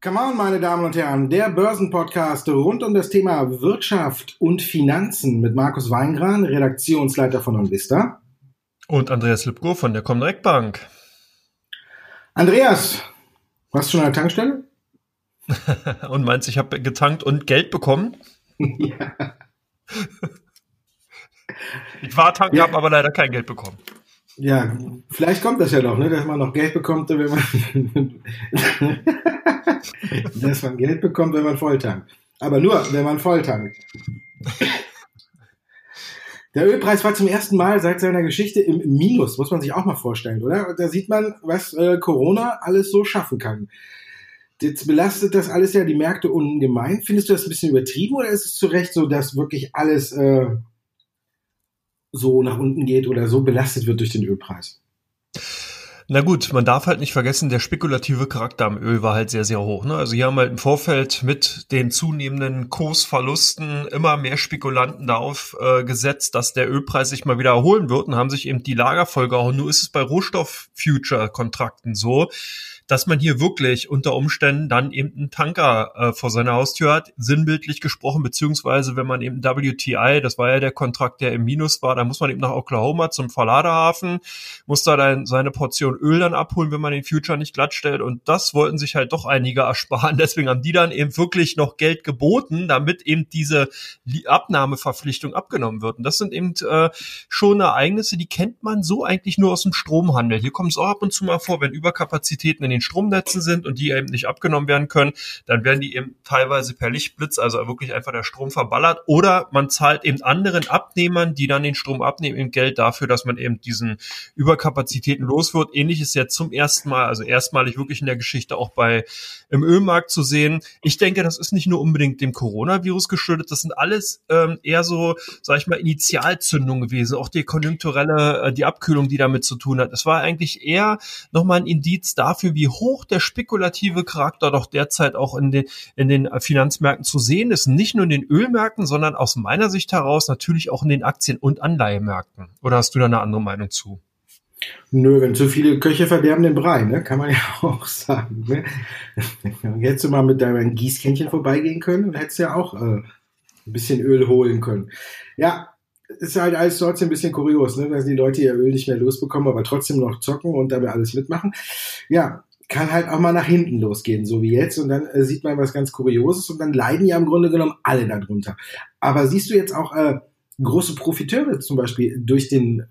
Come on, meine Damen und Herren, der Börsenpodcast rund um das Thema Wirtschaft und Finanzen mit Markus Weingran, Redaktionsleiter von Onvista. Und Andreas Lipko von der Comdirect Bank. Andreas, warst du schon an der Tankstelle? und meinst, ich habe getankt und Geld bekommen? ja. Ich war tanken, ja. habe aber leider kein Geld bekommen. Ja, vielleicht kommt das ja noch, ne, dass man noch Geld bekommt, wenn man dass man Geld bekommt, wenn man volltankt. Aber nur, wenn man volltankt. Der Ölpreis war zum ersten Mal seit seiner Geschichte im Minus, muss man sich auch mal vorstellen, oder? Da sieht man, was äh, Corona alles so schaffen kann. Jetzt belastet das alles ja die Märkte ungemein. Findest du das ein bisschen übertrieben oder ist es zu Recht so, dass wirklich alles äh, so nach unten geht oder so belastet wird durch den Ölpreis? Na gut, man darf halt nicht vergessen, der spekulative Charakter am Öl war halt sehr, sehr hoch. Ne? Also hier haben halt im Vorfeld mit den zunehmenden Kursverlusten immer mehr Spekulanten darauf äh, gesetzt, dass der Ölpreis sich mal wieder erholen wird und haben sich eben die Lager vollgehauen. Nur ist es bei Rohstoff-Future-Kontrakten so, dass man hier wirklich unter Umständen dann eben einen Tanker äh, vor seiner Haustür hat, sinnbildlich gesprochen, beziehungsweise wenn man eben WTI, das war ja der Kontrakt, der im Minus war, da muss man eben nach Oklahoma zum Verladehafen, muss da dann seine Portion Öl dann abholen, wenn man den Future nicht glatt stellt. Und das wollten sich halt doch einige ersparen, deswegen haben die dann eben wirklich noch Geld geboten, damit eben diese Abnahmeverpflichtung abgenommen wird. Und das sind eben äh, schon Ereignisse, die kennt man so eigentlich nur aus dem Stromhandel. Hier kommt es auch ab und zu mal vor, wenn Überkapazitäten in den Stromnetzen sind und die eben nicht abgenommen werden können, dann werden die eben teilweise per Lichtblitz, also wirklich einfach der Strom verballert oder man zahlt eben anderen Abnehmern, die dann den Strom abnehmen, eben Geld dafür, dass man eben diesen Überkapazitäten los wird. Ähnlich ist jetzt zum ersten Mal, also erstmalig wirklich in der Geschichte auch bei im Ölmarkt zu sehen. Ich denke, das ist nicht nur unbedingt dem Coronavirus geschuldet, das sind alles ähm, eher so, sag ich mal, Initialzündungen gewesen, auch die konjunkturelle, äh, die Abkühlung, die damit zu tun hat. Es war eigentlich eher nochmal ein Indiz dafür, wie wie hoch der spekulative Charakter doch derzeit auch in den, in den Finanzmärkten zu sehen ist. Nicht nur in den Ölmärkten, sondern aus meiner Sicht heraus natürlich auch in den Aktien- und Anleihemärkten. Oder hast du da eine andere Meinung zu? Nö, wenn zu viele Köche verderben den Brei, ne? kann man ja auch sagen. Ne? Hättest du mal mit deinem Gießkännchen vorbeigehen können und hättest ja auch äh, ein bisschen Öl holen können. Ja, ist halt alles trotzdem ein bisschen kurios, ne? dass die Leute ihr Öl nicht mehr losbekommen, aber trotzdem noch zocken und dabei alles mitmachen. Ja, kann halt auch mal nach hinten losgehen, so wie jetzt. Und dann äh, sieht man was ganz Kurioses und dann leiden ja im Grunde genommen alle darunter. Aber siehst du jetzt auch äh, große Profiteure zum Beispiel durch den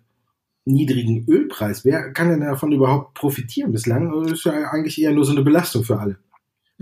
niedrigen Ölpreis? Wer kann denn davon überhaupt profitieren? Bislang das ist ja eigentlich eher nur so eine Belastung für alle.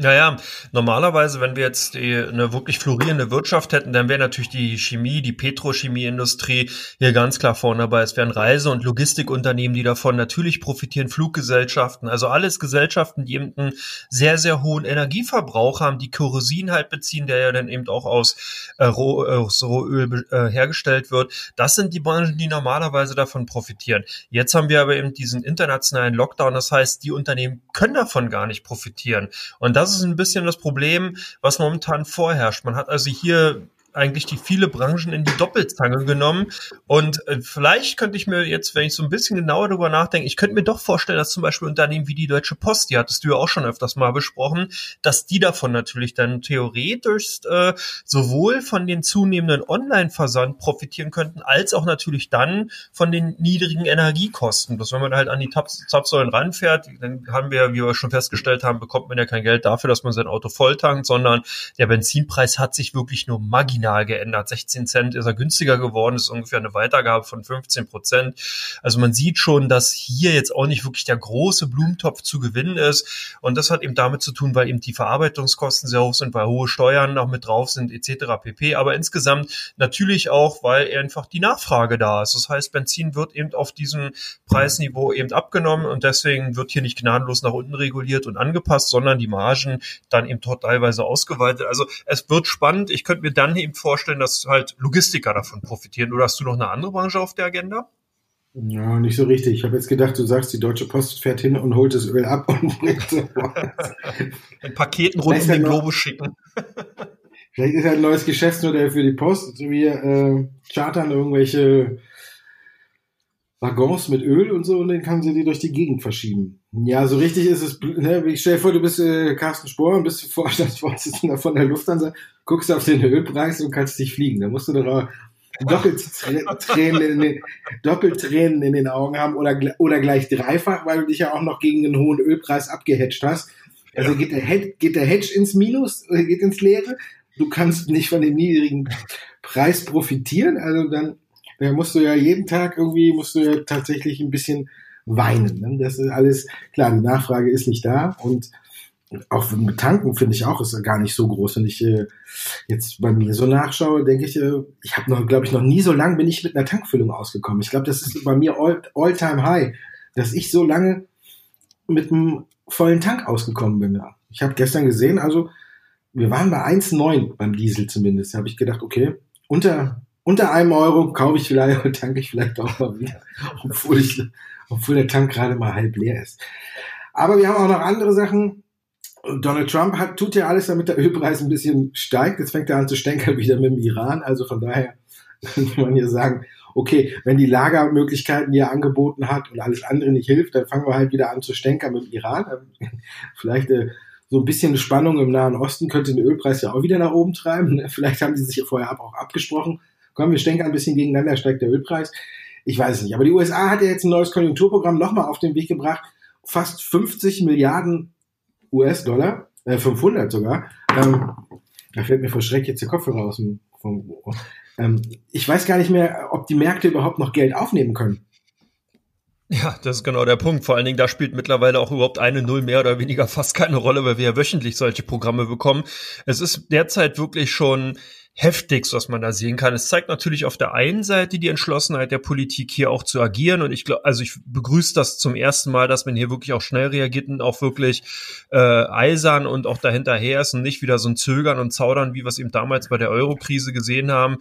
Naja, normalerweise, wenn wir jetzt eine wirklich florierende Wirtschaft hätten, dann wäre natürlich die Chemie, die Petrochemieindustrie hier ganz klar vorne dabei. Es wären Reise- und Logistikunternehmen, die davon natürlich profitieren, Fluggesellschaften, also alles Gesellschaften, die eben einen sehr, sehr hohen Energieverbrauch haben, die Kerosin halt beziehen, der ja dann eben auch aus, äh, Roh, äh, aus Rohöl äh, hergestellt wird. Das sind die Branchen, die normalerweise davon profitieren. Jetzt haben wir aber eben diesen internationalen Lockdown, das heißt, die Unternehmen können davon gar nicht profitieren. Und das das ist ein bisschen das Problem, was momentan vorherrscht. Man hat also hier eigentlich die viele Branchen in die Doppelzange genommen. Und äh, vielleicht könnte ich mir jetzt, wenn ich so ein bisschen genauer darüber nachdenke, ich könnte mir doch vorstellen, dass zum Beispiel Unternehmen wie die Deutsche Post, die hattest du ja auch schon öfters mal besprochen, dass die davon natürlich dann theoretisch äh, sowohl von den zunehmenden Online-Versand profitieren könnten, als auch natürlich dann von den niedrigen Energiekosten. Dass wenn man halt an die Zapfsäulen ranfährt, dann haben wir, wie wir schon festgestellt haben, bekommt man ja kein Geld dafür, dass man sein Auto volltankt, sondern der Benzinpreis hat sich wirklich nur marginal marginal geändert. 16 Cent ist er günstiger geworden, ist ungefähr eine Weitergabe von 15 Prozent. Also man sieht schon, dass hier jetzt auch nicht wirklich der große Blumentopf zu gewinnen ist. Und das hat eben damit zu tun, weil eben die Verarbeitungskosten sehr hoch sind, weil hohe Steuern noch mit drauf sind, etc. pp. Aber insgesamt natürlich auch, weil einfach die Nachfrage da ist. Das heißt, Benzin wird eben auf diesem Preisniveau eben abgenommen und deswegen wird hier nicht gnadenlos nach unten reguliert und angepasst, sondern die Margen dann eben dort teilweise ausgeweitet. Also es wird spannend. Ich könnte mir dann eben eben vorstellen, dass halt Logistiker davon profitieren. Oder hast du noch eine andere Branche auf der Agenda? Ja, nicht so richtig. Ich habe jetzt gedacht, du sagst, die Deutsche Post fährt hin und holt das Öl ab und bringt es In Paketen rund um den Globus schicken. Vielleicht ist ja ein neues Geschäftsmodell für die Post. Wir äh, chartern irgendwelche Waggons mit Öl und so und dann kann sie die durch die Gegend verschieben. Ja, so richtig ist es, ne, ich stell dir vor, du bist äh, Carsten Spohr und bist Vorstandsvorsitzender von der Lufthansa, guckst auf den Ölpreis und kannst dich fliegen. Da musst du doch doppelt Tränen in den, doppelt Tränen in den Augen haben oder, oder gleich dreifach, weil du dich ja auch noch gegen einen hohen Ölpreis abgehatcht hast. Also geht der, geht der Hedge ins Minus, oder geht ins Leere. Du kannst nicht von dem niedrigen Preis profitieren. Also dann da musst du ja jeden Tag irgendwie, musst du ja tatsächlich ein bisschen weinen. Ne? Das ist alles, klar, die Nachfrage ist nicht da und auch mit Tanken finde ich auch, ist gar nicht so groß. Wenn ich äh, jetzt bei mir so nachschaue, denke ich, äh, ich habe noch, glaube ich, noch nie so lange bin ich mit einer Tankfüllung ausgekommen. Ich glaube, das ist bei mir all, all high, dass ich so lange mit einem vollen Tank ausgekommen bin. Ja. Ich habe gestern gesehen, also wir waren bei 1,9 beim Diesel zumindest. Da habe ich gedacht, okay, unter unter einem Euro kaufe ich vielleicht und tanke ich vielleicht auch mal wieder, obwohl, ich, obwohl der Tank gerade mal halb leer ist. Aber wir haben auch noch andere Sachen. Donald Trump hat, tut ja alles, damit der Ölpreis ein bisschen steigt. Jetzt fängt er an zu stänkern wieder mit dem Iran. Also von daher könnte man hier sagen, okay, wenn die Lagermöglichkeiten, die er angeboten hat und alles andere nicht hilft, dann fangen wir halt wieder an zu stänkern mit dem Iran. Vielleicht äh, so ein bisschen Spannung im Nahen Osten könnte den Ölpreis ja auch wieder nach oben treiben. Vielleicht haben die sich vorher auch abgesprochen komm, wir stecken ein bisschen gegeneinander, steigt der Ölpreis. Ich weiß es nicht. Aber die USA hat ja jetzt ein neues Konjunkturprogramm nochmal auf den Weg gebracht. Fast 50 Milliarden US-Dollar, äh, 500 sogar. Ähm, da fällt mir vor Schreck jetzt der Kopfhörer aus dem, vom, ähm, ich weiß gar nicht mehr, ob die Märkte überhaupt noch Geld aufnehmen können. Ja, das ist genau der Punkt. Vor allen Dingen, da spielt mittlerweile auch überhaupt eine Null mehr oder weniger fast keine Rolle, weil wir ja wöchentlich solche Programme bekommen. Es ist derzeit wirklich schon heftigst, was man da sehen kann. Es zeigt natürlich auf der einen Seite die Entschlossenheit der Politik hier auch zu agieren und ich glaube, also ich begrüße das zum ersten Mal, dass man hier wirklich auch schnell reagiert und auch wirklich äh, eisern und auch dahinterher ist und nicht wieder so ein Zögern und Zaudern, wie wir es eben damals bei der Euro-Krise gesehen haben,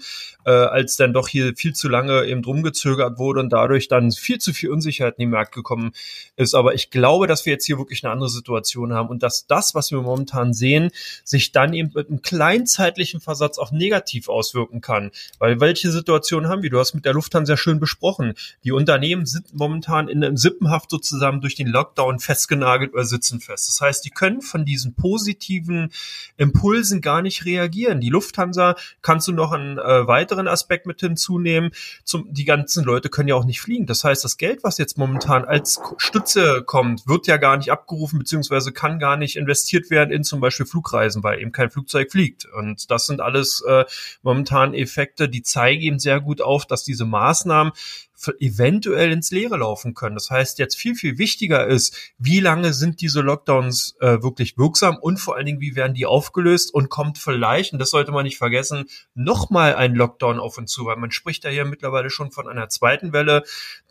äh, als dann doch hier viel zu lange eben drum gezögert wurde und dadurch dann viel zu viel Unsicherheit in den Markt gekommen ist. Aber ich glaube, dass wir jetzt hier wirklich eine andere Situation haben und dass das, was wir momentan sehen, sich dann eben mit einem kleinzeitlichen Versatz auch negativ auswirken kann. Weil welche Situation haben wir? Du hast mit der Lufthansa schön besprochen. Die Unternehmen sind momentan in einem Sippenhaft sozusagen durch den Lockdown festgenagelt oder sitzen fest. Das heißt, die können von diesen positiven Impulsen gar nicht reagieren. Die Lufthansa kannst du noch einen äh, weiteren Aspekt mit hinzunehmen. Zum, die ganzen Leute können ja auch nicht fliegen. Das heißt, das Geld, was jetzt momentan als Stütze kommt, wird ja gar nicht abgerufen, beziehungsweise kann gar nicht investiert werden in zum Beispiel Flugreisen, weil eben kein Flugzeug fliegt. Und das sind alles äh, momentan Effekte, die zeigen eben sehr gut auf, dass diese Maßnahmen eventuell ins Leere laufen können. Das heißt, jetzt viel, viel wichtiger ist, wie lange sind diese Lockdowns äh, wirklich wirksam und vor allen Dingen, wie werden die aufgelöst und kommt vielleicht, und das sollte man nicht vergessen, nochmal ein Lockdown auf uns zu, weil man spricht ja hier mittlerweile schon von einer zweiten Welle,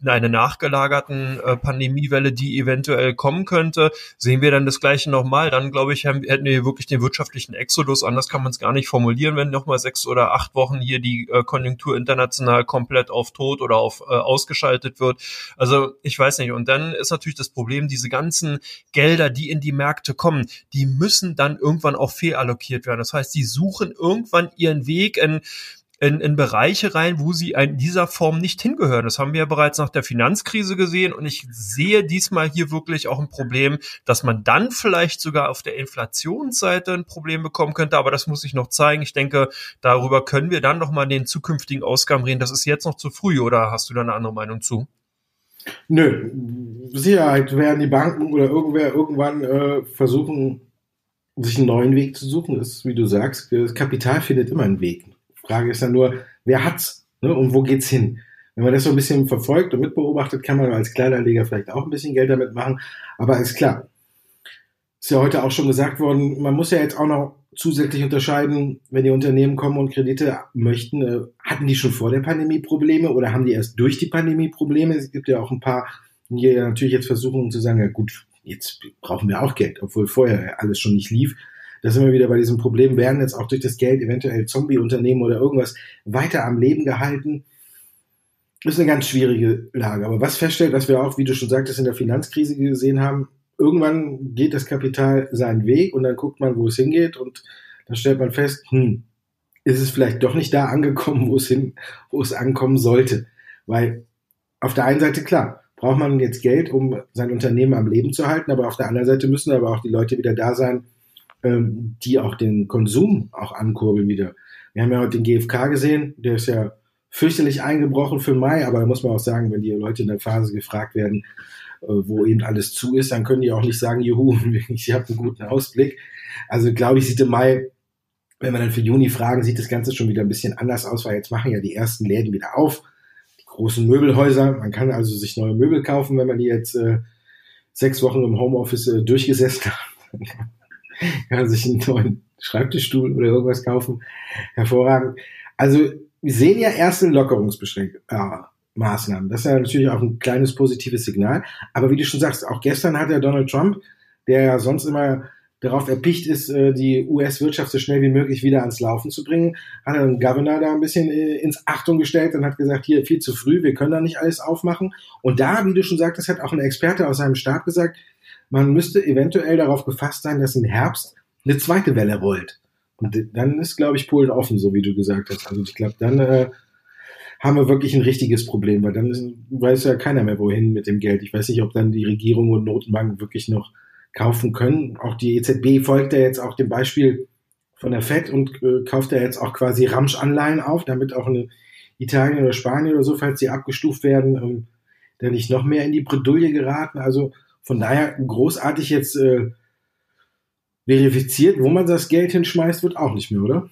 einer nachgelagerten äh, Pandemiewelle, die eventuell kommen könnte. Sehen wir dann das Gleiche nochmal, dann glaube ich, haben, hätten wir wirklich den wirtschaftlichen Exodus, anders kann man es gar nicht formulieren, wenn nochmal sechs oder acht Wochen hier die äh, Konjunktur international komplett auf Tod oder auf äh, ausgeschaltet wird. Also ich weiß nicht. Und dann ist natürlich das Problem, diese ganzen Gelder, die in die Märkte kommen, die müssen dann irgendwann auch fehlallokiert werden. Das heißt, die suchen irgendwann ihren Weg in in, in Bereiche rein, wo sie in dieser Form nicht hingehören. Das haben wir ja bereits nach der Finanzkrise gesehen und ich sehe diesmal hier wirklich auch ein Problem, dass man dann vielleicht sogar auf der Inflationsseite ein Problem bekommen könnte, aber das muss ich noch zeigen. Ich denke, darüber können wir dann noch mal in den zukünftigen Ausgaben reden. Das ist jetzt noch zu früh oder hast du da eine andere Meinung zu? Nö, Sicherheit werden die Banken oder irgendwer irgendwann äh, versuchen, sich einen neuen Weg zu suchen. Das ist, wie du sagst, das Kapital findet immer einen Weg. Frage ist dann nur, wer hat's ne, und wo geht's hin? Wenn man das so ein bisschen verfolgt und mitbeobachtet, kann man als Kleiderleger vielleicht auch ein bisschen Geld damit machen. Aber ist klar, ist ja heute auch schon gesagt worden, man muss ja jetzt auch noch zusätzlich unterscheiden, wenn die Unternehmen kommen und Kredite möchten, äh, hatten die schon vor der Pandemie Probleme oder haben die erst durch die Pandemie Probleme? Es gibt ja auch ein paar, die ja natürlich jetzt versuchen zu sagen, ja gut, jetzt brauchen wir auch Geld, obwohl vorher alles schon nicht lief da sind wir wieder bei diesem Problem, werden jetzt auch durch das Geld eventuell Zombie-Unternehmen oder irgendwas weiter am Leben gehalten. Das ist eine ganz schwierige Lage. Aber was feststellt, was wir auch, wie du schon sagtest, in der Finanzkrise gesehen haben, irgendwann geht das Kapital seinen Weg und dann guckt man, wo es hingeht und dann stellt man fest, hm, ist es vielleicht doch nicht da angekommen, wo es hin, wo es ankommen sollte. Weil auf der einen Seite klar, braucht man jetzt Geld, um sein Unternehmen am Leben zu halten, aber auf der anderen Seite müssen aber auch die Leute wieder da sein, ähm, die auch den Konsum auch ankurbeln wieder. Wir haben ja heute den GfK gesehen, der ist ja fürchterlich eingebrochen für Mai, aber da muss man auch sagen, wenn die Leute in der Phase gefragt werden, äh, wo eben alles zu ist, dann können die auch nicht sagen, juhu, ich habe einen guten Ausblick. Also glaube ich, sieht im Mai, wenn wir dann für Juni fragen, sieht das Ganze schon wieder ein bisschen anders aus, weil jetzt machen ja die ersten Läden wieder auf, die großen Möbelhäuser. Man kann also sich neue Möbel kaufen, wenn man die jetzt äh, sechs Wochen im Homeoffice äh, durchgesessen hat. kann sich einen neuen Schreibtischstuhl oder irgendwas kaufen. Hervorragend. Also wir sehen ja erste Lockerungsbeschränkungen. Äh. Das ist ja natürlich auch ein kleines positives Signal. Aber wie du schon sagst, auch gestern hat ja Donald Trump, der ja sonst immer darauf erpicht ist, äh, die US-Wirtschaft so schnell wie möglich wieder ans Laufen zu bringen, hat er den Governor da ein bisschen äh, ins Achtung gestellt und hat gesagt, hier viel zu früh, wir können da nicht alles aufmachen. Und da, wie du schon sagtest, hat auch ein Experte aus seinem Stab gesagt, man müsste eventuell darauf gefasst sein, dass im Herbst eine zweite Welle rollt. Und dann ist, glaube ich, Polen offen, so wie du gesagt hast. Also ich glaube, dann äh, haben wir wirklich ein richtiges Problem, weil dann ist, weiß ja keiner mehr, wohin mit dem Geld. Ich weiß nicht, ob dann die Regierung und Notenbanken wirklich noch kaufen können. Auch die EZB folgt ja jetzt auch dem Beispiel von der FED und äh, kauft ja jetzt auch quasi Ramsch-Anleihen auf, damit auch eine Italien oder Spanien oder so, falls sie abgestuft werden, ähm, dann nicht noch mehr in die Bredouille geraten. Also von daher großartig jetzt äh, verifiziert, wo man das Geld hinschmeißt, wird auch nicht mehr, oder?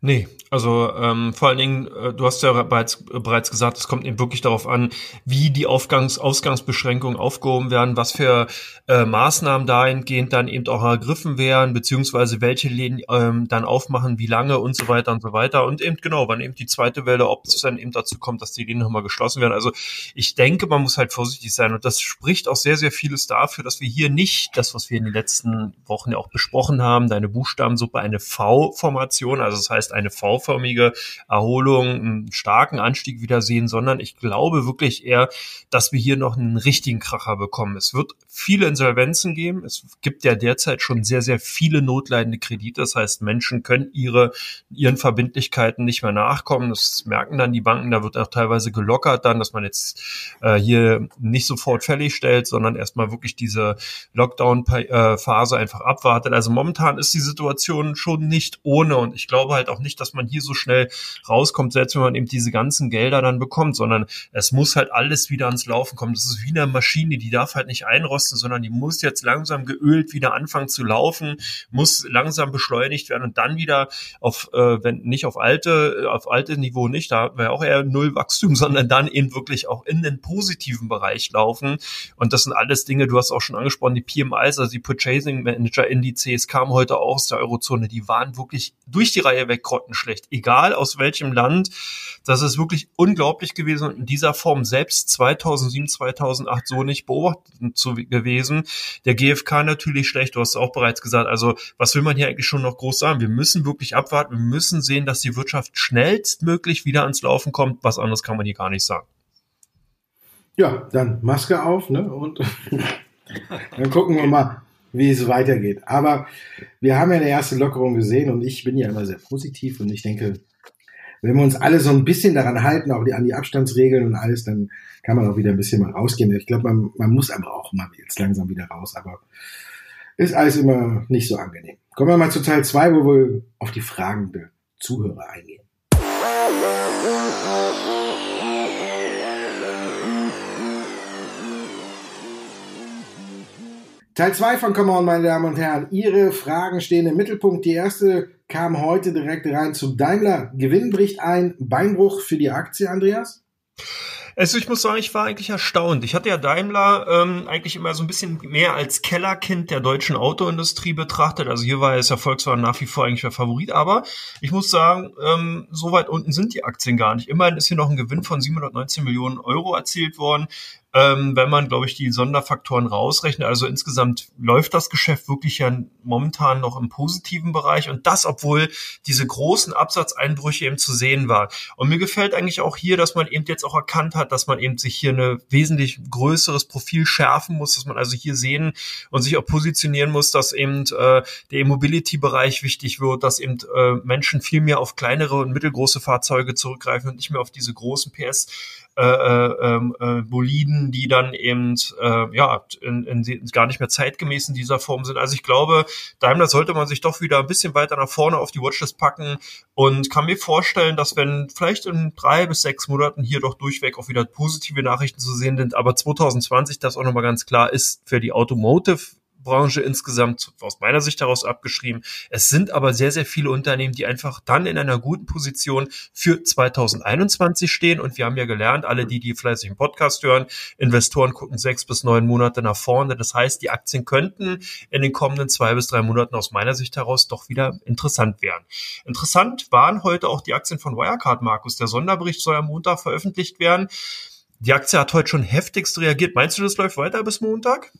Nee, also ähm, vor allen Dingen, äh, du hast ja bereits, bereits gesagt, es kommt eben wirklich darauf an, wie die Aufgangs Ausgangsbeschränkungen aufgehoben werden, was für äh, Maßnahmen dahingehend dann eben auch ergriffen werden, beziehungsweise welche Läden ähm, dann aufmachen, wie lange und so weiter und so weiter. Und eben genau, wann eben die zweite Welle, ob es dann eben dazu kommt, dass die Läden nochmal geschlossen werden. Also ich denke, man muss halt vorsichtig sein. Und das spricht auch sehr, sehr vieles dafür, dass wir hier nicht das, was wir in den letzten Wochen ja auch besprochen haben, deine Buchstabensuppe, eine V-Formation, also das heißt eine V V-förmige Erholung, einen starken Anstieg wieder sehen, sondern ich glaube wirklich eher, dass wir hier noch einen richtigen Kracher bekommen. Es wird viele Insolvenzen geben. Es gibt ja derzeit schon sehr, sehr viele notleidende Kredite. Das heißt, Menschen können ihre, ihren Verbindlichkeiten nicht mehr nachkommen. Das merken dann die Banken. Da wird auch teilweise gelockert dann, dass man jetzt äh, hier nicht sofort fällig stellt, sondern erstmal wirklich diese Lockdown-Phase einfach abwartet. Also momentan ist die Situation schon nicht ohne und ich glaube halt auch nicht, dass man hier so schnell rauskommt, selbst wenn man eben diese ganzen Gelder dann bekommt, sondern es muss halt alles wieder ans Laufen kommen. Das ist wie eine Maschine, die darf halt nicht einrosten, sondern die muss jetzt langsam geölt wieder anfangen zu laufen, muss langsam beschleunigt werden und dann wieder auf, äh, wenn nicht auf alte, auf alte Niveau nicht, da wäre auch eher null Wachstum, sondern dann eben wirklich auch in den positiven Bereich laufen. Und das sind alles Dinge, du hast auch schon angesprochen, die PMIs, also die Purchasing Manager Indizes kamen heute auch aus der Eurozone, die waren wirklich durch die Reihe weg grottenschlecht schlecht, egal aus welchem Land. Das ist wirklich unglaublich gewesen und in dieser Form selbst 2007, 2008 so nicht beobachtet zu, gewesen. Der GfK natürlich schlecht, du hast es auch bereits gesagt. Also was will man hier eigentlich schon noch groß sagen? Wir müssen wirklich abwarten, wir müssen sehen, dass die Wirtschaft schnellstmöglich wieder ans Laufen kommt. Was anderes kann man hier gar nicht sagen. Ja, dann Maske auf, ne? Und dann gucken wir mal, wie es weitergeht. Aber wir haben ja eine erste Lockerung gesehen und ich bin ja immer sehr positiv und ich denke, wenn wir uns alle so ein bisschen daran halten, auch die, an die Abstandsregeln und alles, dann kann man auch wieder ein bisschen mal rausgehen. Ich glaube, man, man muss aber auch mal jetzt langsam wieder raus, aber ist alles immer nicht so angenehm. Kommen wir mal zu Teil zwei, wo wir auf die Fragen der Zuhörer eingehen. Teil 2 von Come On, meine Damen und Herren. Ihre Fragen stehen im Mittelpunkt. Die erste kam heute direkt rein zu Daimler. Gewinn bricht ein. Beinbruch für die Aktie, Andreas? Also ich muss sagen, ich war eigentlich erstaunt. Ich hatte ja Daimler ähm, eigentlich immer so ein bisschen mehr als Kellerkind der deutschen Autoindustrie betrachtet. Also hier war es ja Volkswagen nach wie vor eigentlich der Favorit. Aber ich muss sagen, ähm, so weit unten sind die Aktien gar nicht. Immerhin ist hier noch ein Gewinn von 719 Millionen Euro erzielt worden ähm, wenn man, glaube ich, die Sonderfaktoren rausrechnet. Also insgesamt läuft das Geschäft wirklich ja momentan noch im positiven Bereich und das, obwohl diese großen Absatzeinbrüche eben zu sehen waren. Und mir gefällt eigentlich auch hier, dass man eben jetzt auch erkannt hat, dass man eben sich hier eine wesentlich größeres Profil schärfen muss, dass man also hier sehen und sich auch positionieren muss, dass eben äh, der E-Mobility-Bereich wichtig wird, dass eben äh, Menschen viel mehr auf kleinere und mittelgroße Fahrzeuge zurückgreifen und nicht mehr auf diese großen PS äh, äh, ähm, äh, Boliden, die dann eben äh, ja in, in, gar nicht mehr zeitgemäß in dieser Form sind. Also ich glaube, Daimler sollte man sich doch wieder ein bisschen weiter nach vorne auf die Watchlist packen und kann mir vorstellen, dass wenn vielleicht in drei bis sechs Monaten hier doch durchweg auch wieder positive Nachrichten zu sehen sind, aber 2020 das auch nochmal ganz klar ist für die Automotive Branche insgesamt aus meiner Sicht daraus abgeschrieben. Es sind aber sehr, sehr viele Unternehmen, die einfach dann in einer guten Position für 2021 stehen. Und wir haben ja gelernt, alle die, die fleißig im Podcast hören, Investoren gucken sechs bis neun Monate nach vorne. Das heißt, die Aktien könnten in den kommenden zwei bis drei Monaten aus meiner Sicht heraus doch wieder interessant werden. Interessant waren heute auch die Aktien von Wirecard, Markus. Der Sonderbericht soll am Montag veröffentlicht werden. Die Aktie hat heute schon heftigst reagiert. Meinst du, das läuft weiter bis Montag?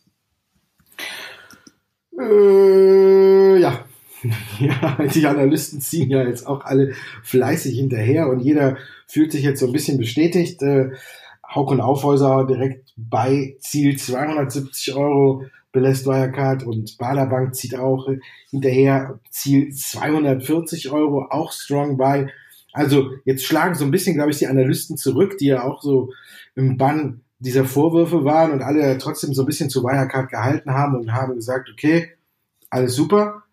Äh, ja. ja, die Analysten ziehen ja jetzt auch alle fleißig hinterher und jeder fühlt sich jetzt so ein bisschen bestätigt. Äh, Hauk und Aufhäuser direkt bei Ziel 270 Euro belässt Wirecard und Baderbank zieht auch hinterher Ziel 240 Euro, auch strong bei. Also jetzt schlagen so ein bisschen, glaube ich, die Analysten zurück, die ja auch so im Bann dieser Vorwürfe waren und alle trotzdem so ein bisschen zu Wirecard gehalten haben und haben gesagt, okay, alles super.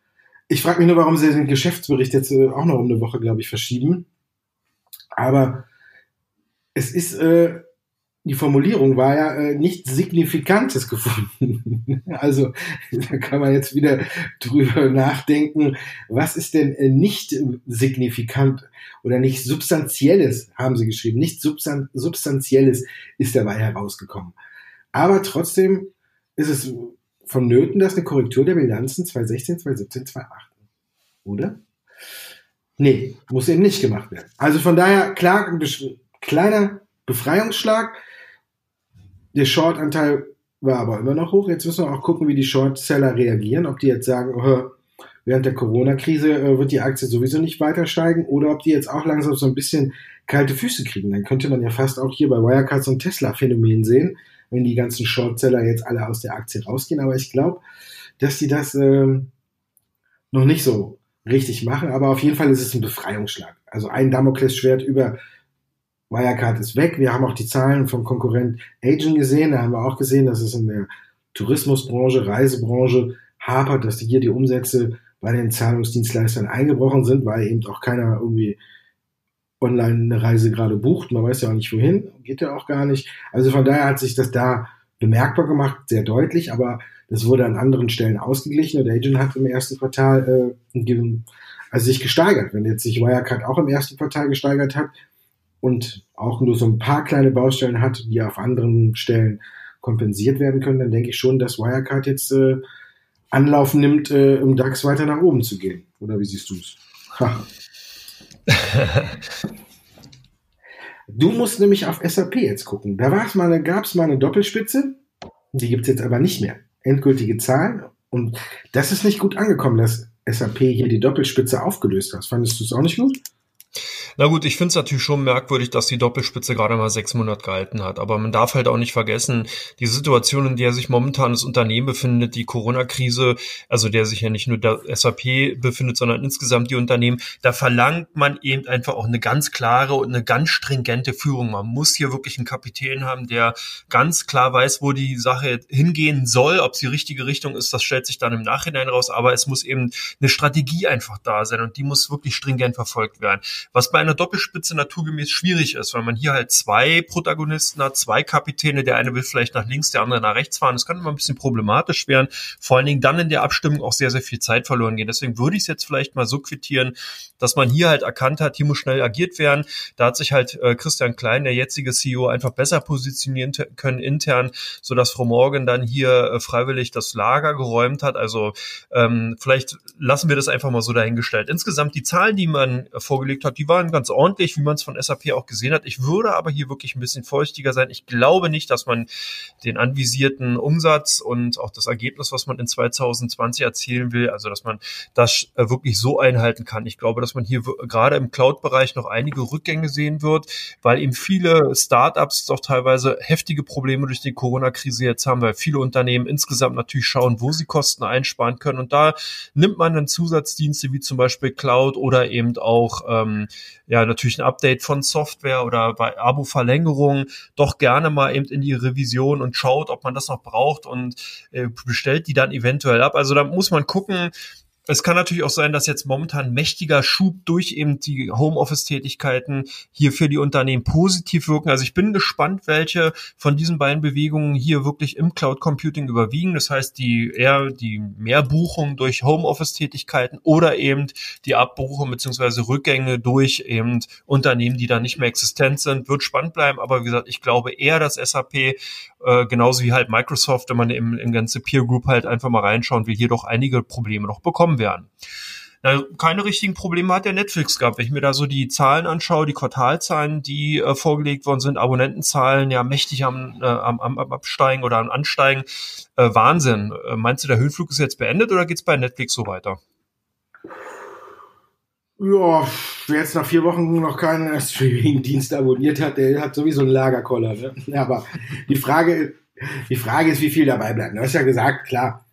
Ich frage mich nur, warum sie den Geschäftsbericht jetzt äh, auch noch um eine Woche, glaube ich, verschieben. Aber es ist, äh, die Formulierung war ja äh, nichts Signifikantes gefunden. also da kann man jetzt wieder drüber nachdenken, was ist denn äh, nicht signifikant oder nicht substanzielles, haben sie geschrieben. Nicht substan substanzielles ist dabei herausgekommen. Aber trotzdem ist es vonnöten, dass eine Korrektur der Bilanzen 2016, 2017, 2018. Oder? Nee, muss eben nicht gemacht werden. Also von daher, klar, ein kleiner Befreiungsschlag. Der Short-Anteil war aber immer noch hoch. Jetzt müssen wir auch gucken, wie die Short-Seller reagieren. Ob die jetzt sagen, oh, während der Corona-Krise äh, wird die Aktie sowieso nicht weiter steigen oder ob die jetzt auch langsam so ein bisschen kalte Füße kriegen. Dann könnte man ja fast auch hier bei Wirecard so ein Tesla-Phänomen sehen wenn die ganzen Shortseller jetzt alle aus der Aktie rausgehen. Aber ich glaube, dass die das ähm, noch nicht so richtig machen. Aber auf jeden Fall ist es ein Befreiungsschlag. Also ein Damoklesschwert über Wirecard ist weg. Wir haben auch die Zahlen vom Konkurrent Agent gesehen. Da haben wir auch gesehen, dass es in der Tourismusbranche, Reisebranche hapert, dass hier die Umsätze bei den Zahlungsdienstleistern eingebrochen sind, weil eben auch keiner irgendwie online eine Reise gerade bucht. Man weiß ja auch nicht wohin, geht ja auch gar nicht. Also von daher hat sich das da bemerkbar gemacht, sehr deutlich, aber das wurde an anderen Stellen ausgeglichen und Agent hat im ersten Quartal äh, also sich gesteigert. Wenn jetzt sich Wirecard auch im ersten Quartal gesteigert hat und auch nur so ein paar kleine Baustellen hat, die auf anderen Stellen kompensiert werden können, dann denke ich schon, dass Wirecard jetzt äh, Anlauf nimmt, äh, im DAX weiter nach oben zu gehen. Oder wie siehst du es? du musst nämlich auf SAP jetzt gucken. Da mal, gab es mal eine Doppelspitze, die gibt es jetzt aber nicht mehr. Endgültige Zahlen. Und das ist nicht gut angekommen, dass SAP hier die Doppelspitze aufgelöst hat. Fandest du es auch nicht gut? Na gut, ich finde es natürlich schon merkwürdig, dass die Doppelspitze gerade mal sechs Monate gehalten hat. Aber man darf halt auch nicht vergessen, die Situation, in der sich momentan das Unternehmen befindet, die Corona-Krise, also der sich ja nicht nur der SAP befindet, sondern insgesamt die Unternehmen, da verlangt man eben einfach auch eine ganz klare und eine ganz stringente Führung. Man muss hier wirklich einen Kapitän haben, der ganz klar weiß, wo die Sache hingehen soll. Ob es die richtige Richtung ist, das stellt sich dann im Nachhinein raus. Aber es muss eben eine Strategie einfach da sein und die muss wirklich stringent verfolgt werden. Was bei einer Doppelspitze naturgemäß schwierig ist, weil man hier halt zwei Protagonisten hat, zwei Kapitäne, der eine will vielleicht nach links, der andere nach rechts fahren. Das kann immer ein bisschen problematisch werden. Vor allen Dingen dann in der Abstimmung auch sehr, sehr viel Zeit verloren gehen. Deswegen würde ich es jetzt vielleicht mal so quittieren, dass man hier halt erkannt hat, hier muss schnell agiert werden. Da hat sich halt äh, Christian Klein, der jetzige CEO, einfach besser positionieren können intern, so dass Frau Morgan dann hier äh, freiwillig das Lager geräumt hat. Also ähm, vielleicht lassen wir das einfach mal so dahingestellt. Insgesamt die Zahlen, die man äh, vorgelegt hat, die waren ganz ordentlich, wie man es von SAP auch gesehen hat. Ich würde aber hier wirklich ein bisschen feuchtiger sein. Ich glaube nicht, dass man den anvisierten Umsatz und auch das Ergebnis, was man in 2020 erzielen will, also dass man das äh, wirklich so einhalten kann. Ich glaube, dass man hier gerade im Cloud-Bereich noch einige Rückgänge sehen wird, weil eben viele Startups doch teilweise heftige Probleme durch die Corona-Krise jetzt haben, weil viele Unternehmen insgesamt natürlich schauen, wo sie Kosten einsparen können. Und da nimmt man dann Zusatzdienste wie zum Beispiel Cloud oder eben auch ähm, ja natürlich ein Update von Software oder bei Abo-Verlängerungen doch gerne mal eben in die Revision und schaut, ob man das noch braucht und äh, bestellt die dann eventuell ab. Also da muss man gucken, es kann natürlich auch sein, dass jetzt momentan mächtiger Schub durch eben die Homeoffice-Tätigkeiten hier für die Unternehmen positiv wirken. Also ich bin gespannt, welche von diesen beiden Bewegungen hier wirklich im Cloud Computing überwiegen. Das heißt, die eher die Mehrbuchung durch Homeoffice-Tätigkeiten oder eben die Abbuchung beziehungsweise Rückgänge durch eben Unternehmen, die da nicht mehr existent sind, wird spannend bleiben. Aber wie gesagt, ich glaube eher, dass SAP äh, genauso wie halt Microsoft, wenn man im, im ganze Peer Group halt einfach mal reinschauen will, hier doch einige Probleme noch bekommen werden. Na, keine richtigen Probleme hat der Netflix gehabt. Wenn ich mir da so die Zahlen anschaue, die Quartalzahlen, die äh, vorgelegt worden sind, Abonnentenzahlen ja mächtig am, äh, am, am Absteigen oder am Ansteigen. Äh, Wahnsinn. Äh, meinst du, der Höhenflug ist jetzt beendet oder geht's bei Netflix so weiter? Ja, wer jetzt nach vier Wochen noch keinen Streaming-Dienst abonniert hat, der hat sowieso einen Lagerkoller. Ne? Aber die Frage, die Frage ist, wie viel dabei bleibt. Du hast ja gesagt, klar,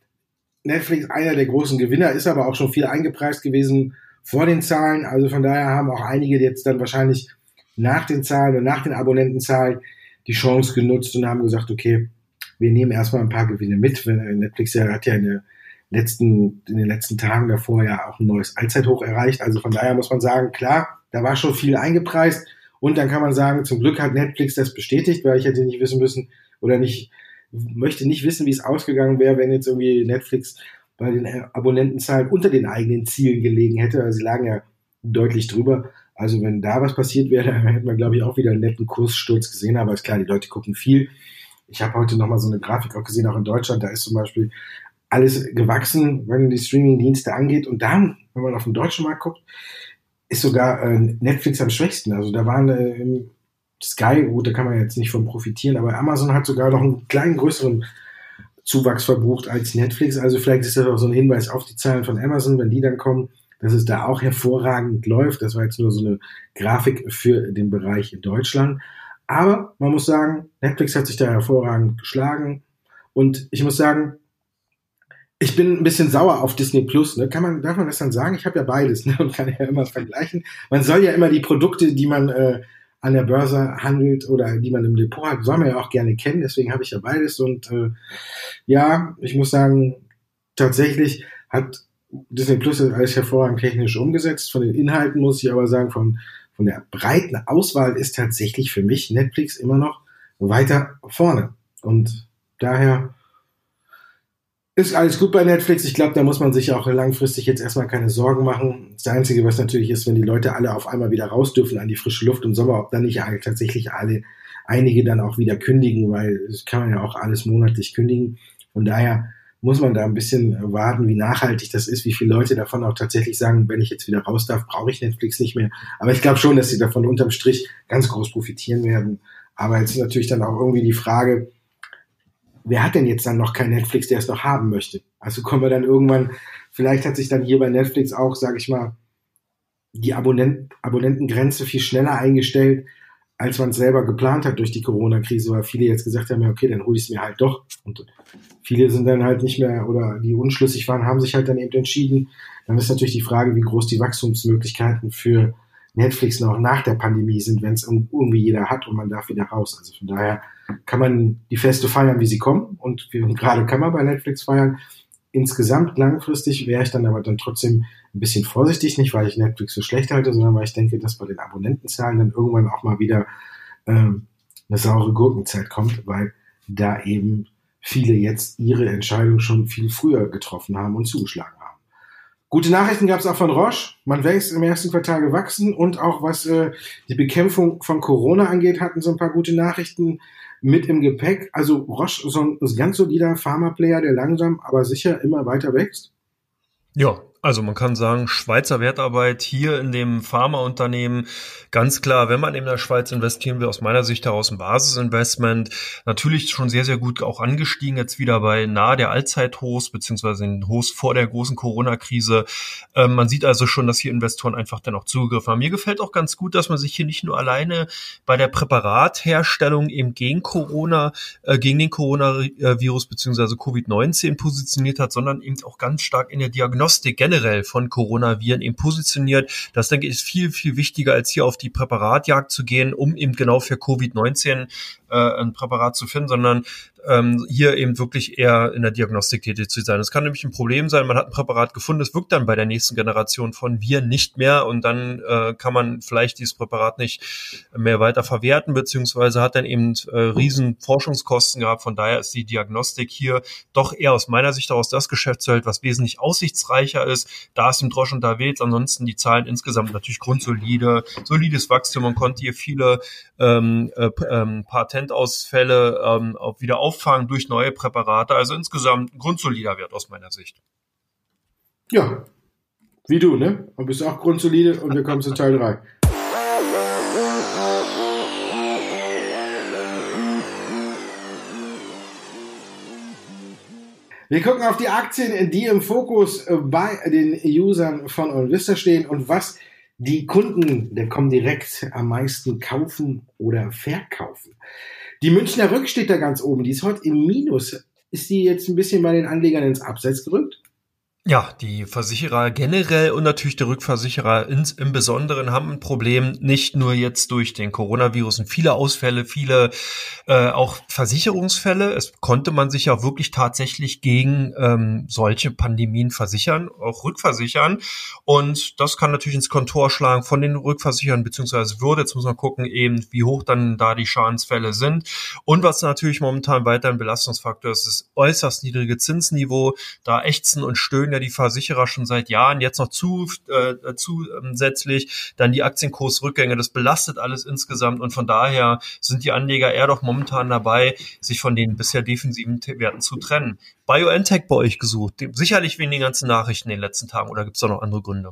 Netflix einer der großen Gewinner, ist aber auch schon viel eingepreist gewesen vor den Zahlen. Also von daher haben auch einige jetzt dann wahrscheinlich nach den Zahlen und nach den Abonnentenzahlen die Chance genutzt und haben gesagt, okay, wir nehmen erstmal ein paar Gewinne mit. Netflix ja, hat ja eine letzten, in den letzten Tagen davor ja auch ein neues Allzeithoch erreicht. Also von daher muss man sagen, klar, da war schon viel eingepreist. Und dann kann man sagen, zum Glück hat Netflix das bestätigt, weil ich hätte nicht wissen müssen oder nicht, möchte nicht wissen, wie es ausgegangen wäre, wenn jetzt irgendwie Netflix bei den Abonnentenzahlen unter den eigenen Zielen gelegen hätte. Also sie lagen ja deutlich drüber. Also wenn da was passiert wäre, dann hätten wir, glaube ich, auch wieder einen netten Kurssturz gesehen. Aber ist klar, die Leute gucken viel. Ich habe heute nochmal so eine Grafik auch gesehen, auch in Deutschland. Da ist zum Beispiel alles gewachsen, wenn die Streaming-Dienste angeht. Und dann, wenn man auf den deutschen Markt guckt, ist sogar äh, Netflix am schwächsten. Also da waren äh, Sky, gut, da kann man jetzt nicht von profitieren, aber Amazon hat sogar noch einen kleinen größeren Zuwachs verbucht als Netflix. Also vielleicht ist das auch so ein Hinweis auf die Zahlen von Amazon, wenn die dann kommen, dass es da auch hervorragend läuft. Das war jetzt nur so eine Grafik für den Bereich in Deutschland. Aber man muss sagen, Netflix hat sich da hervorragend geschlagen. Und ich muss sagen, ich bin ein bisschen sauer auf Disney Plus. Ne? Kann man, darf man das dann sagen? Ich habe ja beides ne? und kann ja immer vergleichen. Man soll ja immer die Produkte, die man äh, an der Börse handelt oder die man im Depot hat, soll man ja auch gerne kennen. Deswegen habe ich ja beides. Und äh, ja, ich muss sagen, tatsächlich hat Disney Plus das alles hervorragend technisch umgesetzt. Von den Inhalten muss ich aber sagen, von, von der breiten Auswahl ist tatsächlich für mich Netflix immer noch weiter vorne. Und daher ist alles gut bei Netflix. Ich glaube, da muss man sich auch langfristig jetzt erstmal keine Sorgen machen. Das Einzige, was natürlich ist, wenn die Leute alle auf einmal wieder raus dürfen an die frische Luft im Sommer, ob dann nicht tatsächlich alle, einige dann auch wieder kündigen, weil das kann man ja auch alles monatlich kündigen. Von daher muss man da ein bisschen warten, wie nachhaltig das ist, wie viele Leute davon auch tatsächlich sagen, wenn ich jetzt wieder raus darf, brauche ich Netflix nicht mehr. Aber ich glaube schon, dass sie davon unterm Strich ganz groß profitieren werden. Aber jetzt ist natürlich dann auch irgendwie die Frage, wer hat denn jetzt dann noch kein Netflix, der es noch haben möchte? Also kommen wir dann irgendwann, vielleicht hat sich dann hier bei Netflix auch, sage ich mal, die Abonnent Abonnentengrenze viel schneller eingestellt, als man es selber geplant hat durch die Corona-Krise, weil viele jetzt gesagt haben, ja, okay, dann hole ich es mir halt doch. Und viele sind dann halt nicht mehr oder die unschlüssig waren, haben sich halt dann eben entschieden. Dann ist natürlich die Frage, wie groß die Wachstumsmöglichkeiten für Netflix noch nach der Pandemie sind, wenn es irgendwie jeder hat und man darf wieder raus. Also von daher kann man die Feste feiern, wie sie kommen. Und gerade kann man bei Netflix feiern. Insgesamt langfristig wäre ich dann aber dann trotzdem ein bisschen vorsichtig, nicht weil ich Netflix für schlecht halte, sondern weil ich denke, dass bei den Abonnentenzahlen dann irgendwann auch mal wieder ähm, eine saure Gurkenzeit kommt, weil da eben viele jetzt ihre Entscheidung schon viel früher getroffen haben und zugeschlagen haben. Gute Nachrichten gab es auch von Roche. Man wächst im ersten Quartal gewachsen und auch was äh, die Bekämpfung von Corona angeht, hatten so ein paar gute Nachrichten mit im Gepäck. Also Roche ist ein ganz solider Pharma-Player, der langsam, aber sicher immer weiter wächst. Ja, also man kann sagen, Schweizer Wertarbeit hier in dem Pharmaunternehmen, ganz klar, wenn man in der Schweiz investieren will, aus meiner Sicht heraus ein Basisinvestment, natürlich schon sehr, sehr gut auch angestiegen, jetzt wieder bei nahe der Allzeithochs, beziehungsweise den Hochs vor der großen Corona-Krise. Ähm, man sieht also schon, dass hier Investoren einfach dann auch zugegriffen haben. Mir gefällt auch ganz gut, dass man sich hier nicht nur alleine bei der Präparatherstellung eben gegen Corona, äh, gegen den Coronavirus beziehungsweise Covid-19 positioniert hat, sondern eben auch ganz stark in der Diagnostik generell generell von Coronaviren eben positioniert. Das denke ich ist viel, viel wichtiger, als hier auf die Präparatjagd zu gehen, um eben genau für Covid-19 äh, ein Präparat zu finden, sondern ähm, hier eben wirklich eher in der Diagnostik tätig zu sein. Es kann nämlich ein Problem sein, man hat ein Präparat gefunden, es wirkt dann bei der nächsten Generation von Viren nicht mehr und dann äh, kann man vielleicht dieses Präparat nicht mehr weiter verwerten, beziehungsweise hat dann eben äh, riesen Forschungskosten gehabt. Von daher ist die Diagnostik hier doch eher aus meiner Sicht aus das Geschäftsfeld, was wesentlich aussichtsreicher ist. Da ist im Drosch unterwegs, ansonsten die Zahlen insgesamt natürlich grundsolide, solides Wachstum. Man konnte hier viele ähm, äh, ähm, Patentausfälle ähm, auch wieder auf auffangen durch neue Präparate. Also insgesamt ein grundsolider Wert aus meiner Sicht. Ja, wie du, ne? Du bist auch grundsolide und wir kommen zu Teil 3. Wir gucken auf die Aktien, die im Fokus bei den Usern von OnVista stehen und was die Kunden der Comdirect am meisten kaufen oder verkaufen. Die Münchner Rück steht da ganz oben. Die ist heute im Minus. Ist die jetzt ein bisschen bei den Anlegern ins Abseits gerückt? Ja, die Versicherer generell und natürlich die Rückversicherer ins, im Besonderen haben ein Problem, nicht nur jetzt durch den Coronavirus und viele Ausfälle, viele äh, auch Versicherungsfälle. Es konnte man sich ja wirklich tatsächlich gegen ähm, solche Pandemien versichern, auch rückversichern. Und das kann natürlich ins Kontor schlagen von den Rückversichern, beziehungsweise würde, jetzt muss man gucken, eben wie hoch dann da die Schadensfälle sind. Und was natürlich momentan weiter ein Belastungsfaktor ist, ist äußerst niedrige Zinsniveau. Da ächzen und stöhnen ja die Versicherer schon seit Jahren, jetzt noch zu, äh, zusätzlich, dann die Aktienkursrückgänge, das belastet alles insgesamt und von daher sind die Anleger eher doch momentan dabei, sich von den bisher defensiven Werten zu trennen. BioNTech bei euch gesucht, sicherlich wegen den ganzen Nachrichten in den letzten Tagen oder gibt es da noch andere Gründe?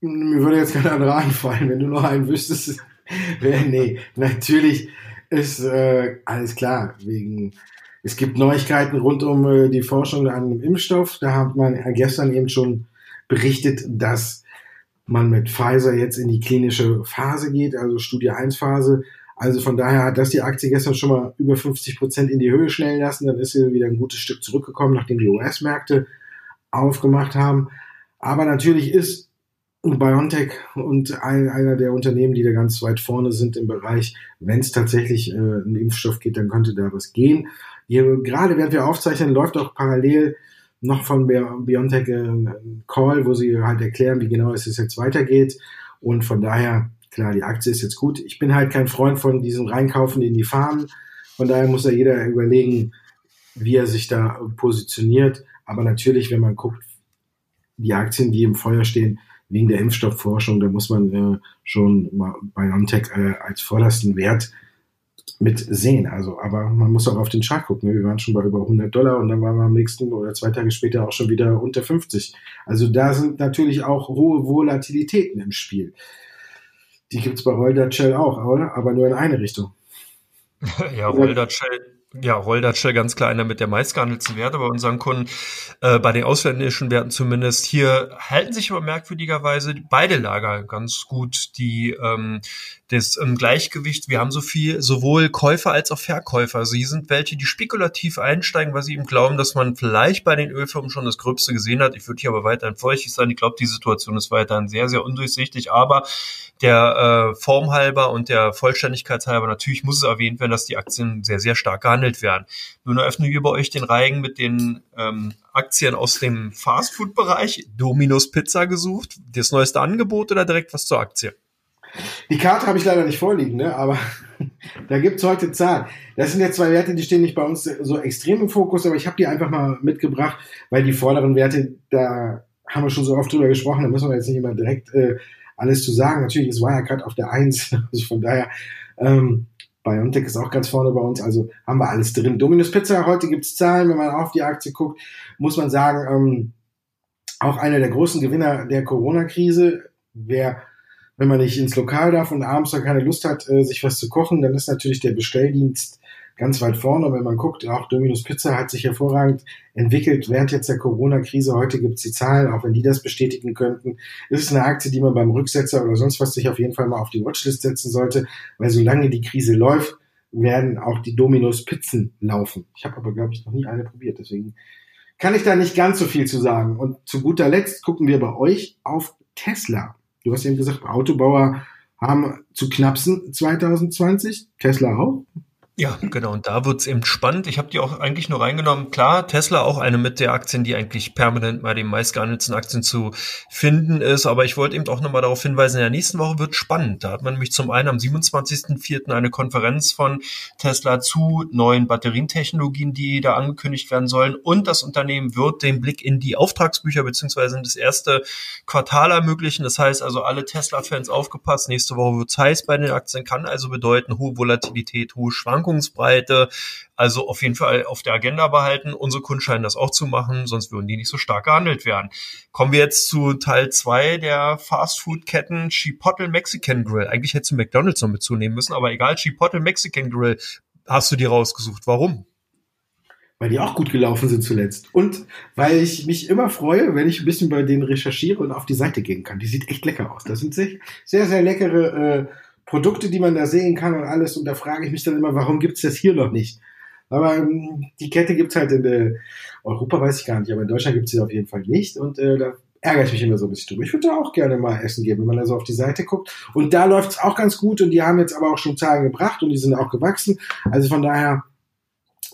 Mir würde jetzt kein anderer einfallen, wenn du noch einen wüsstest. nee, natürlich ist äh, alles klar, wegen es gibt Neuigkeiten rund um äh, die Forschung an einem Impfstoff. Da hat man gestern eben schon berichtet, dass man mit Pfizer jetzt in die klinische Phase geht, also Studie 1 Phase. Also von daher hat das die Aktie gestern schon mal über 50 Prozent in die Höhe schnellen lassen. Dann ist sie wieder ein gutes Stück zurückgekommen, nachdem die US-Märkte aufgemacht haben. Aber natürlich ist BioNTech und ein, einer der Unternehmen, die da ganz weit vorne sind im Bereich, wenn es tatsächlich äh, einen Impfstoff geht, dann könnte da was gehen. Hier, gerade während wir aufzeichnen, läuft auch parallel noch von Biontech ein Call, wo sie halt erklären, wie genau es jetzt weitergeht. Und von daher, klar, die Aktie ist jetzt gut. Ich bin halt kein Freund von diesem Reinkaufen in die Farmen. Von daher muss da jeder überlegen, wie er sich da positioniert. Aber natürlich, wenn man guckt, die Aktien, die im Feuer stehen, wegen der Impfstoffforschung, da muss man äh, schon mal BioNTech äh, als vordersten Wert mit sehen. Also, aber man muss auch auf den Chart gucken. Wir waren schon bei über 100 Dollar und dann waren wir am nächsten oder zwei Tage später auch schon wieder unter 50. Also da sind natürlich auch hohe Volatilitäten im Spiel. Die gibt's bei Holder Shell auch, oder? Aber nur in eine Richtung. ja, Holder Shell ja, Holdershell ganz klar einer mit der meistgehandelten Werte bei unseren Kunden, äh, bei den ausländischen Werten zumindest. Hier halten sich aber merkwürdigerweise beide Lager ganz gut die ähm, das ähm, Gleichgewicht. Wir haben so viel sowohl Käufer als auch Verkäufer. Hier sind welche, die spekulativ einsteigen, weil sie eben glauben, dass man vielleicht bei den Ölfirmen schon das Gröbste gesehen hat. Ich würde hier aber weiterhin feuchtig sein. Ich glaube, die Situation ist weiterhin sehr, sehr undurchsichtig. Aber der äh, Form halber und der Vollständigkeit halber, natürlich muss es erwähnt werden, dass die Aktien sehr, sehr stark gehandelt werden. Nun eröffnen wir bei euch den Reigen mit den ähm, Aktien aus dem Fastfood-Bereich. Dominos Pizza gesucht. Das neueste Angebot oder direkt was zur Aktie? Die Karte habe ich leider nicht vorliegen, ne? aber da gibt es heute Zahlen. Das sind jetzt zwei Werte, die stehen nicht bei uns so extrem im Fokus, aber ich habe die einfach mal mitgebracht, weil die vorderen Werte, da haben wir schon so oft drüber gesprochen, da müssen wir jetzt nicht immer direkt äh, alles zu sagen. Natürlich ist Wirecard auf der Eins, also von daher, ähm, Biontech ist auch ganz vorne bei uns, also haben wir alles drin. Dominus Pizza, heute gibt's Zahlen, wenn man auf die Aktie guckt, muss man sagen, ähm, auch einer der großen Gewinner der Corona-Krise. Wer, wenn man nicht ins Lokal darf und abends dann keine Lust hat, äh, sich was zu kochen, dann ist natürlich der Bestelldienst ganz weit vorne. Wenn man guckt, auch Domino's Pizza hat sich hervorragend entwickelt während jetzt der Corona-Krise. Heute gibt es die Zahlen, auch wenn die das bestätigen könnten. Ist es eine Aktie, die man beim Rücksetzer oder sonst was sich auf jeden Fall mal auf die Watchlist setzen sollte, weil solange die Krise läuft, werden auch die Domino's Pizzen laufen. Ich habe aber, glaube ich, noch nie eine probiert, deswegen kann ich da nicht ganz so viel zu sagen. Und zu guter Letzt gucken wir bei euch auf Tesla. Du hast eben gesagt, Autobauer haben zu knapsen 2020, Tesla auch. Ja, genau. Und da wird's eben spannend. Ich habe die auch eigentlich nur reingenommen. Klar, Tesla auch eine mit der Aktien, die eigentlich permanent bei den meistgehandelten Aktien zu finden ist. Aber ich wollte eben auch nochmal darauf hinweisen, in der nächsten Woche wird spannend. Da hat man nämlich zum einen am 27.04. eine Konferenz von Tesla zu neuen Batterientechnologien, die da angekündigt werden sollen. Und das Unternehmen wird den Blick in die Auftragsbücher beziehungsweise in das erste Quartal ermöglichen. Das heißt also, alle Tesla-Fans aufgepasst. Nächste Woche wird's heiß bei den Aktien. Kann also bedeuten, hohe Volatilität, hohe Schwankungen. Schwankungsbreite. Also auf jeden Fall auf der Agenda behalten. Unsere Kunden scheinen das auch zu machen, sonst würden die nicht so stark gehandelt werden. Kommen wir jetzt zu Teil zwei der Fastfood-Ketten Chipotle Mexican Grill. Eigentlich hättest du McDonalds noch mitzunehmen müssen, aber egal, Chipotle Mexican Grill hast du dir rausgesucht. Warum? weil die auch gut gelaufen sind zuletzt. Und weil ich mich immer freue, wenn ich ein bisschen bei denen recherchiere und auf die Seite gehen kann. Die sieht echt lecker aus. Das sind sehr, sehr, sehr leckere äh, Produkte, die man da sehen kann und alles. Und da frage ich mich dann immer, warum gibt's das hier noch nicht? Aber ähm, die Kette gibt's halt in äh, Europa, weiß ich gar nicht, aber in Deutschland gibt's sie auf jeden Fall nicht. Und äh, da ärgere ich mich immer so ein bisschen drüber. Ich würde da auch gerne mal essen gehen, wenn man da so auf die Seite guckt. Und da läuft's auch ganz gut und die haben jetzt aber auch schon Zahlen gebracht und die sind auch gewachsen. Also von daher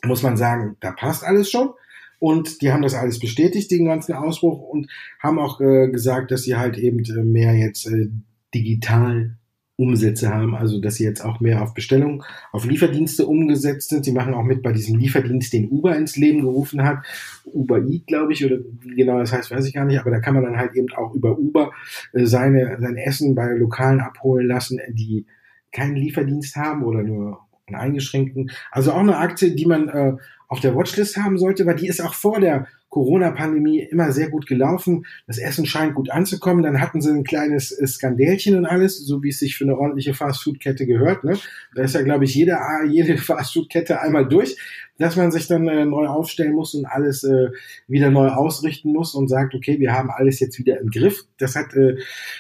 muss man sagen, da passt alles schon. Und die haben das alles bestätigt, den ganzen Ausbruch, und haben auch äh, gesagt, dass sie halt eben äh, mehr jetzt äh, digital Umsätze haben, also dass sie jetzt auch mehr auf Bestellung, auf Lieferdienste umgesetzt sind. Sie machen auch mit bei diesem Lieferdienst, den Uber ins Leben gerufen hat. Uber Eat, glaube ich, oder wie genau das heißt, weiß ich gar nicht, aber da kann man dann halt eben auch über Uber äh, seine, sein Essen bei Lokalen abholen lassen, die keinen Lieferdienst haben oder nur einen eingeschränkten. Also auch eine Aktie, die man äh, auf der Watchlist haben sollte, weil die ist auch vor der Corona-Pandemie immer sehr gut gelaufen. Das Essen scheint gut anzukommen. Dann hatten sie ein kleines äh, Skandälchen und alles, so wie es sich für eine ordentliche Fastfood-Kette gehört. Ne? Da ist ja, glaube ich, jede, jede Fastfood-Kette einmal durch, dass man sich dann äh, neu aufstellen muss und alles äh, wieder neu ausrichten muss und sagt, okay, wir haben alles jetzt wieder im Griff. Das hat äh,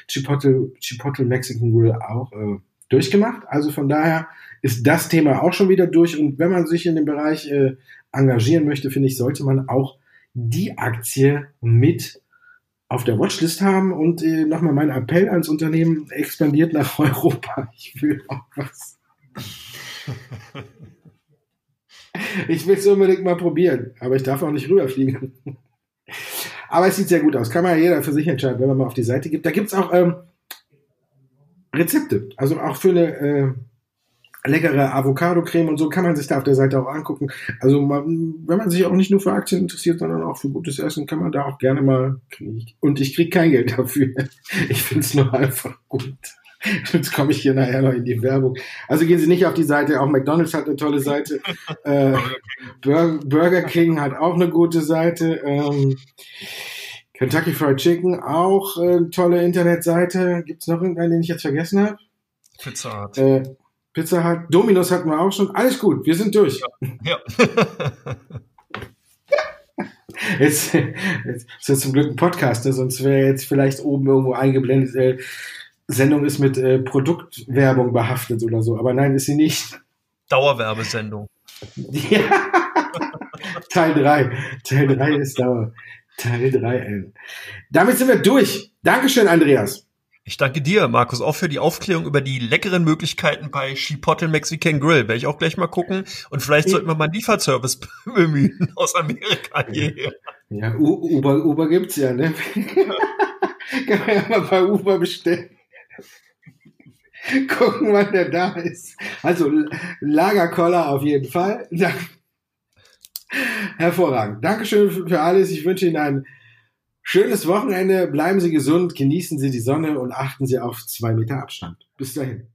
Chipotle, Chipotle Mexican Grill auch äh, durchgemacht. Also von daher ist das Thema auch schon wieder durch. Und wenn man sich in dem Bereich äh, engagieren möchte, finde ich, sollte man auch die Aktie mit auf der Watchlist haben und äh, nochmal mein Appell ans Unternehmen expandiert nach Europa. Ich will auch was. ich will es unbedingt mal probieren, aber ich darf auch nicht rüberfliegen. aber es sieht sehr gut aus. Kann man ja jeder für sich entscheiden, wenn man mal auf die Seite gibt. Da gibt's auch ähm, Rezepte. Also auch für eine äh, leckere Avocado-Creme und so kann man sich da auf der Seite auch angucken. Also man, wenn man sich auch nicht nur für Aktien interessiert, sondern auch für gutes Essen, kann man da auch gerne mal kriegen. Und ich kriege kein Geld dafür. Ich finde es nur einfach gut. Jetzt komme ich hier nachher noch in die Werbung. Also gehen Sie nicht auf die Seite. Auch McDonald's hat eine tolle Seite. Äh, Burger King hat auch eine gute Seite. Ähm, Kentucky Fried Chicken auch äh, tolle Internetseite. Gibt es noch irgendeinen, den ich jetzt vergessen habe? Pizza Hut. Äh, Pizza Hut, Dominos hatten wir auch schon. Alles gut, wir sind durch. Ja. ja. jetzt, jetzt ist das zum Glück ein Podcast, ne? sonst wäre jetzt vielleicht oben irgendwo eingeblendet, äh, Sendung ist mit äh, Produktwerbung behaftet oder so. Aber nein, ist sie nicht. Dauerwerbesendung. Ja. Teil 3. Teil 3 ist Dauer. Teil 3. Damit sind wir durch. Dankeschön, Andreas. Ich danke dir, Markus, auch für die Aufklärung über die leckeren Möglichkeiten bei Chipotle Mexican Grill. Werde ich auch gleich mal gucken. Und vielleicht sollten wir mal einen Lieferservice bemühen aus Amerika hierher. Ja, Uber, Uber gibt's ja, ne? Kann man ja mal bei Uber bestellen. Gucken, wann der da ist. Also Lagerkoller auf jeden Fall. Hervorragend. Dankeschön für alles. Ich wünsche Ihnen einen Schönes Wochenende, bleiben Sie gesund, genießen Sie die Sonne und achten Sie auf zwei Meter Abstand. Bis dahin.